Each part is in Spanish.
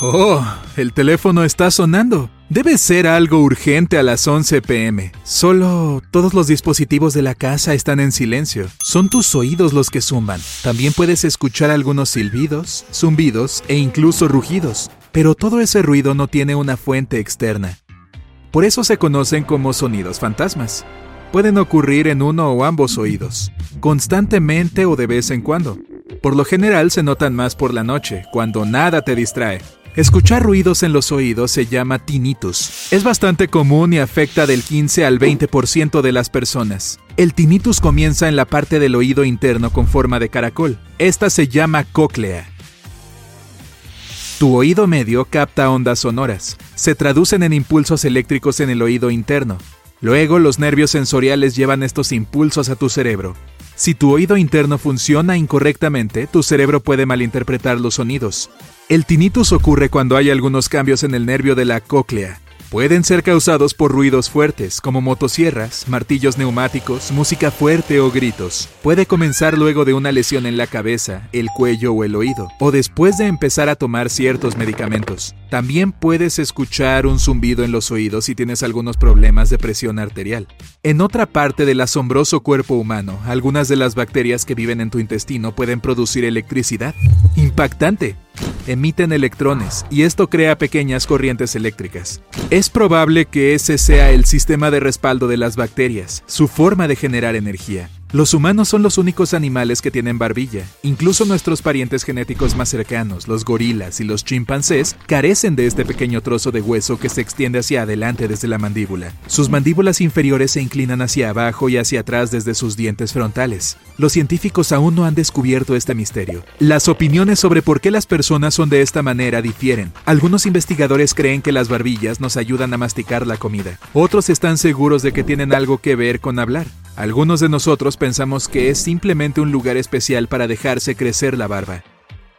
Oh, el teléfono está sonando. Debe ser algo urgente a las 11 pm. Solo todos los dispositivos de la casa están en silencio. Son tus oídos los que zumban. También puedes escuchar algunos silbidos, zumbidos e incluso rugidos. Pero todo ese ruido no tiene una fuente externa. Por eso se conocen como sonidos fantasmas. Pueden ocurrir en uno o ambos oídos, constantemente o de vez en cuando. Por lo general se notan más por la noche, cuando nada te distrae. Escuchar ruidos en los oídos se llama tinnitus. Es bastante común y afecta del 15 al 20% de las personas. El tinnitus comienza en la parte del oído interno con forma de caracol. Esta se llama cóclea. Tu oído medio capta ondas sonoras. Se traducen en impulsos eléctricos en el oído interno. Luego los nervios sensoriales llevan estos impulsos a tu cerebro. Si tu oído interno funciona incorrectamente, tu cerebro puede malinterpretar los sonidos. El tinnitus ocurre cuando hay algunos cambios en el nervio de la cóclea. Pueden ser causados por ruidos fuertes, como motosierras, martillos neumáticos, música fuerte o gritos. Puede comenzar luego de una lesión en la cabeza, el cuello o el oído, o después de empezar a tomar ciertos medicamentos. También puedes escuchar un zumbido en los oídos si tienes algunos problemas de presión arterial. En otra parte del asombroso cuerpo humano, algunas de las bacterias que viven en tu intestino pueden producir electricidad. ¡Impactante! Emiten electrones y esto crea pequeñas corrientes eléctricas. Es probable que ese sea el sistema de respaldo de las bacterias, su forma de generar energía. Los humanos son los únicos animales que tienen barbilla. Incluso nuestros parientes genéticos más cercanos, los gorilas y los chimpancés, carecen de este pequeño trozo de hueso que se extiende hacia adelante desde la mandíbula. Sus mandíbulas inferiores se inclinan hacia abajo y hacia atrás desde sus dientes frontales. Los científicos aún no han descubierto este misterio. Las opiniones sobre por qué las personas son de esta manera difieren. Algunos investigadores creen que las barbillas nos ayudan a masticar la comida. Otros están seguros de que tienen algo que ver con hablar. Algunos de nosotros pensamos que es simplemente un lugar especial para dejarse crecer la barba.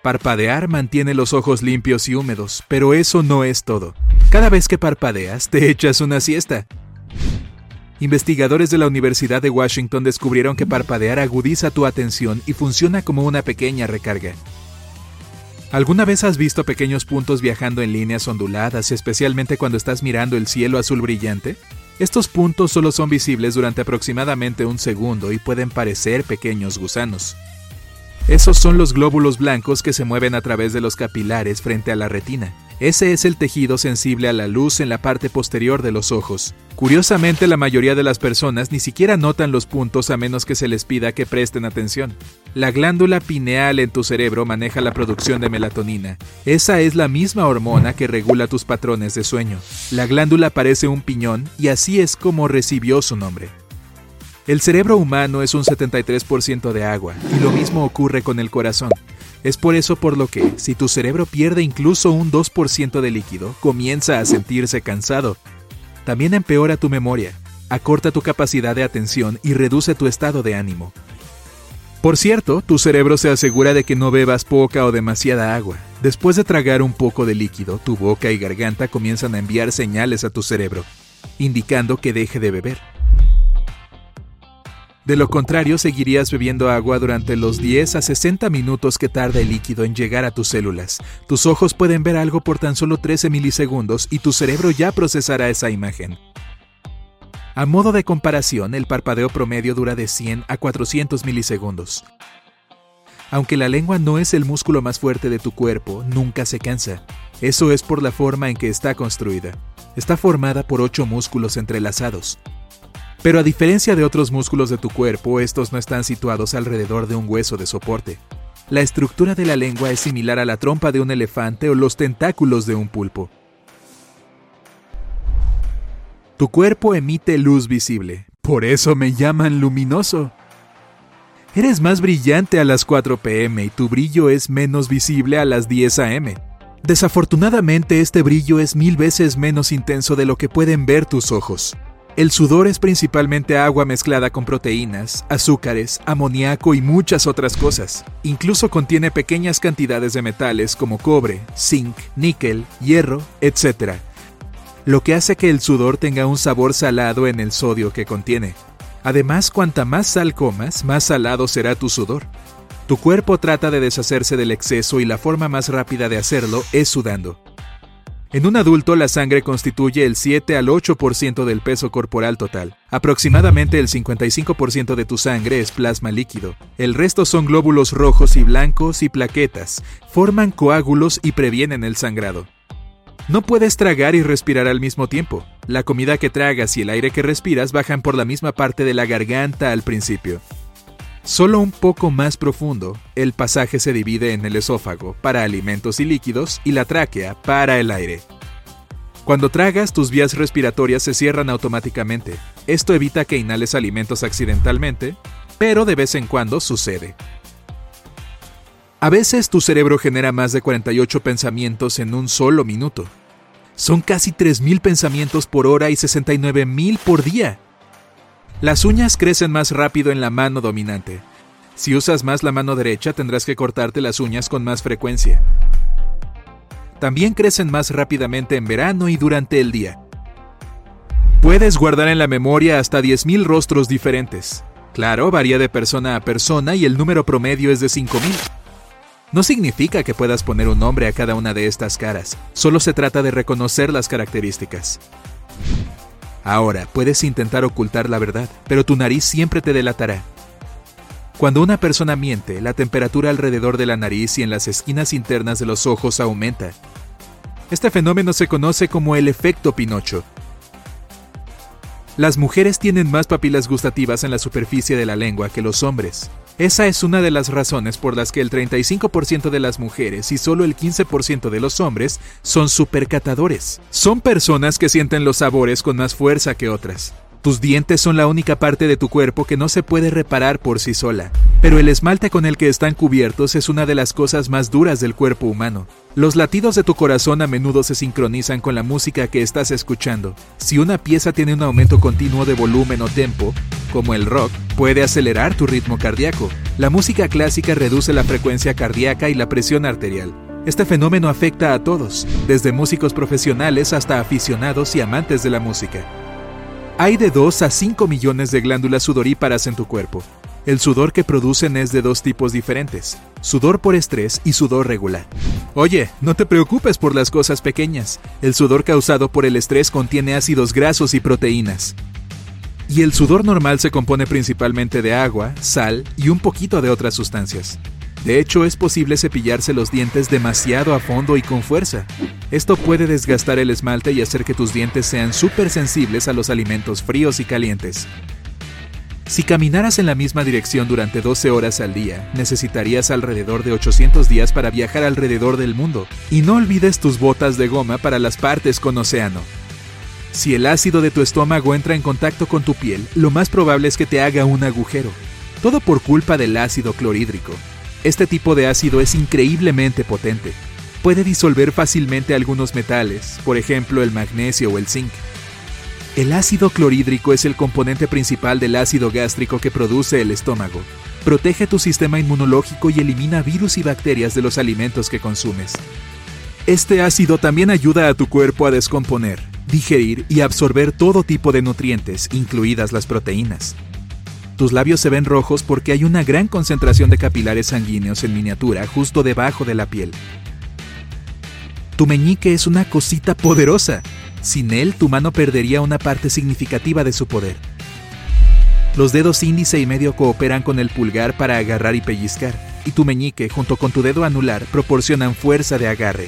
Parpadear mantiene los ojos limpios y húmedos, pero eso no es todo. Cada vez que parpadeas, te echas una siesta. Investigadores de la Universidad de Washington descubrieron que parpadear agudiza tu atención y funciona como una pequeña recarga. ¿Alguna vez has visto pequeños puntos viajando en líneas onduladas, especialmente cuando estás mirando el cielo azul brillante? Estos puntos solo son visibles durante aproximadamente un segundo y pueden parecer pequeños gusanos. Esos son los glóbulos blancos que se mueven a través de los capilares frente a la retina. Ese es el tejido sensible a la luz en la parte posterior de los ojos. Curiosamente, la mayoría de las personas ni siquiera notan los puntos a menos que se les pida que presten atención. La glándula pineal en tu cerebro maneja la producción de melatonina. Esa es la misma hormona que regula tus patrones de sueño. La glándula parece un piñón y así es como recibió su nombre. El cerebro humano es un 73% de agua y lo mismo ocurre con el corazón. Es por eso por lo que, si tu cerebro pierde incluso un 2% de líquido, comienza a sentirse cansado. También empeora tu memoria, acorta tu capacidad de atención y reduce tu estado de ánimo. Por cierto, tu cerebro se asegura de que no bebas poca o demasiada agua. Después de tragar un poco de líquido, tu boca y garganta comienzan a enviar señales a tu cerebro, indicando que deje de beber. De lo contrario, seguirías bebiendo agua durante los 10 a 60 minutos que tarda el líquido en llegar a tus células. Tus ojos pueden ver algo por tan solo 13 milisegundos y tu cerebro ya procesará esa imagen. A modo de comparación, el parpadeo promedio dura de 100 a 400 milisegundos. Aunque la lengua no es el músculo más fuerte de tu cuerpo, nunca se cansa. Eso es por la forma en que está construida. Está formada por ocho músculos entrelazados. Pero a diferencia de otros músculos de tu cuerpo, estos no están situados alrededor de un hueso de soporte. La estructura de la lengua es similar a la trompa de un elefante o los tentáculos de un pulpo. Tu cuerpo emite luz visible, por eso me llaman luminoso. Eres más brillante a las 4 pm y tu brillo es menos visible a las 10 am. Desafortunadamente este brillo es mil veces menos intenso de lo que pueden ver tus ojos. El sudor es principalmente agua mezclada con proteínas, azúcares, amoníaco y muchas otras cosas. Incluso contiene pequeñas cantidades de metales como cobre, zinc, níquel, hierro, etc. Lo que hace que el sudor tenga un sabor salado en el sodio que contiene. Además, cuanta más sal comas, más salado será tu sudor. Tu cuerpo trata de deshacerse del exceso y la forma más rápida de hacerlo es sudando. En un adulto la sangre constituye el 7 al 8% del peso corporal total. Aproximadamente el 55% de tu sangre es plasma líquido. El resto son glóbulos rojos y blancos y plaquetas. Forman coágulos y previenen el sangrado. No puedes tragar y respirar al mismo tiempo. La comida que tragas y el aire que respiras bajan por la misma parte de la garganta al principio. Solo un poco más profundo, el pasaje se divide en el esófago para alimentos y líquidos y la tráquea para el aire. Cuando tragas, tus vías respiratorias se cierran automáticamente. Esto evita que inhales alimentos accidentalmente, pero de vez en cuando sucede. A veces tu cerebro genera más de 48 pensamientos en un solo minuto. Son casi 3.000 pensamientos por hora y 69.000 por día. Las uñas crecen más rápido en la mano dominante. Si usas más la mano derecha tendrás que cortarte las uñas con más frecuencia. También crecen más rápidamente en verano y durante el día. Puedes guardar en la memoria hasta 10.000 rostros diferentes. Claro, varía de persona a persona y el número promedio es de 5.000. No significa que puedas poner un nombre a cada una de estas caras, solo se trata de reconocer las características. Ahora, puedes intentar ocultar la verdad, pero tu nariz siempre te delatará. Cuando una persona miente, la temperatura alrededor de la nariz y en las esquinas internas de los ojos aumenta. Este fenómeno se conoce como el efecto Pinocho. Las mujeres tienen más papilas gustativas en la superficie de la lengua que los hombres. Esa es una de las razones por las que el 35% de las mujeres y solo el 15% de los hombres son supercatadores. Son personas que sienten los sabores con más fuerza que otras. Tus dientes son la única parte de tu cuerpo que no se puede reparar por sí sola, pero el esmalte con el que están cubiertos es una de las cosas más duras del cuerpo humano. Los latidos de tu corazón a menudo se sincronizan con la música que estás escuchando. Si una pieza tiene un aumento continuo de volumen o tempo, como el rock, puede acelerar tu ritmo cardíaco. La música clásica reduce la frecuencia cardíaca y la presión arterial. Este fenómeno afecta a todos, desde músicos profesionales hasta aficionados y amantes de la música. Hay de 2 a 5 millones de glándulas sudoríparas en tu cuerpo. El sudor que producen es de dos tipos diferentes, sudor por estrés y sudor regular. Oye, no te preocupes por las cosas pequeñas. El sudor causado por el estrés contiene ácidos grasos y proteínas. Y el sudor normal se compone principalmente de agua, sal y un poquito de otras sustancias. De hecho, es posible cepillarse los dientes demasiado a fondo y con fuerza. Esto puede desgastar el esmalte y hacer que tus dientes sean súper sensibles a los alimentos fríos y calientes. Si caminaras en la misma dirección durante 12 horas al día, necesitarías alrededor de 800 días para viajar alrededor del mundo. Y no olvides tus botas de goma para las partes con océano. Si el ácido de tu estómago entra en contacto con tu piel, lo más probable es que te haga un agujero. Todo por culpa del ácido clorhídrico. Este tipo de ácido es increíblemente potente. Puede disolver fácilmente algunos metales, por ejemplo el magnesio o el zinc. El ácido clorhídrico es el componente principal del ácido gástrico que produce el estómago. Protege tu sistema inmunológico y elimina virus y bacterias de los alimentos que consumes. Este ácido también ayuda a tu cuerpo a descomponer, digerir y absorber todo tipo de nutrientes, incluidas las proteínas. Tus labios se ven rojos porque hay una gran concentración de capilares sanguíneos en miniatura justo debajo de la piel. Tu meñique es una cosita poderosa. Sin él, tu mano perdería una parte significativa de su poder. Los dedos índice y medio cooperan con el pulgar para agarrar y pellizcar, y tu meñique, junto con tu dedo anular, proporcionan fuerza de agarre.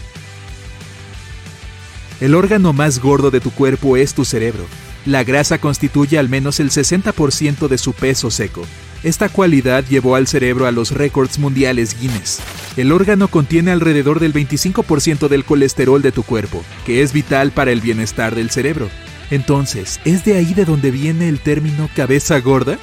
El órgano más gordo de tu cuerpo es tu cerebro, la grasa constituye al menos el 60% de su peso seco. Esta cualidad llevó al cerebro a los récords mundiales Guinness. El órgano contiene alrededor del 25% del colesterol de tu cuerpo, que es vital para el bienestar del cerebro. Entonces, ¿es de ahí de donde viene el término cabeza gorda?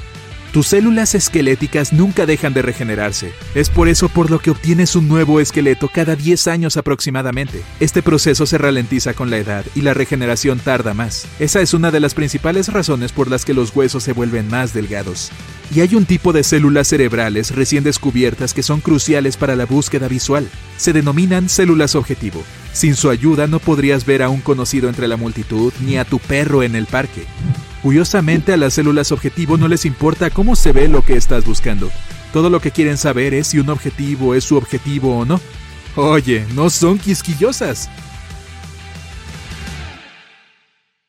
Tus células esqueléticas nunca dejan de regenerarse. Es por eso por lo que obtienes un nuevo esqueleto cada 10 años aproximadamente. Este proceso se ralentiza con la edad y la regeneración tarda más. Esa es una de las principales razones por las que los huesos se vuelven más delgados. Y hay un tipo de células cerebrales recién descubiertas que son cruciales para la búsqueda visual. Se denominan células objetivo. Sin su ayuda no podrías ver a un conocido entre la multitud ni a tu perro en el parque. Curiosamente a las células objetivo no les importa cómo se ve lo que estás buscando. Todo lo que quieren saber es si un objetivo es su objetivo o no. Oye, no son quisquillosas.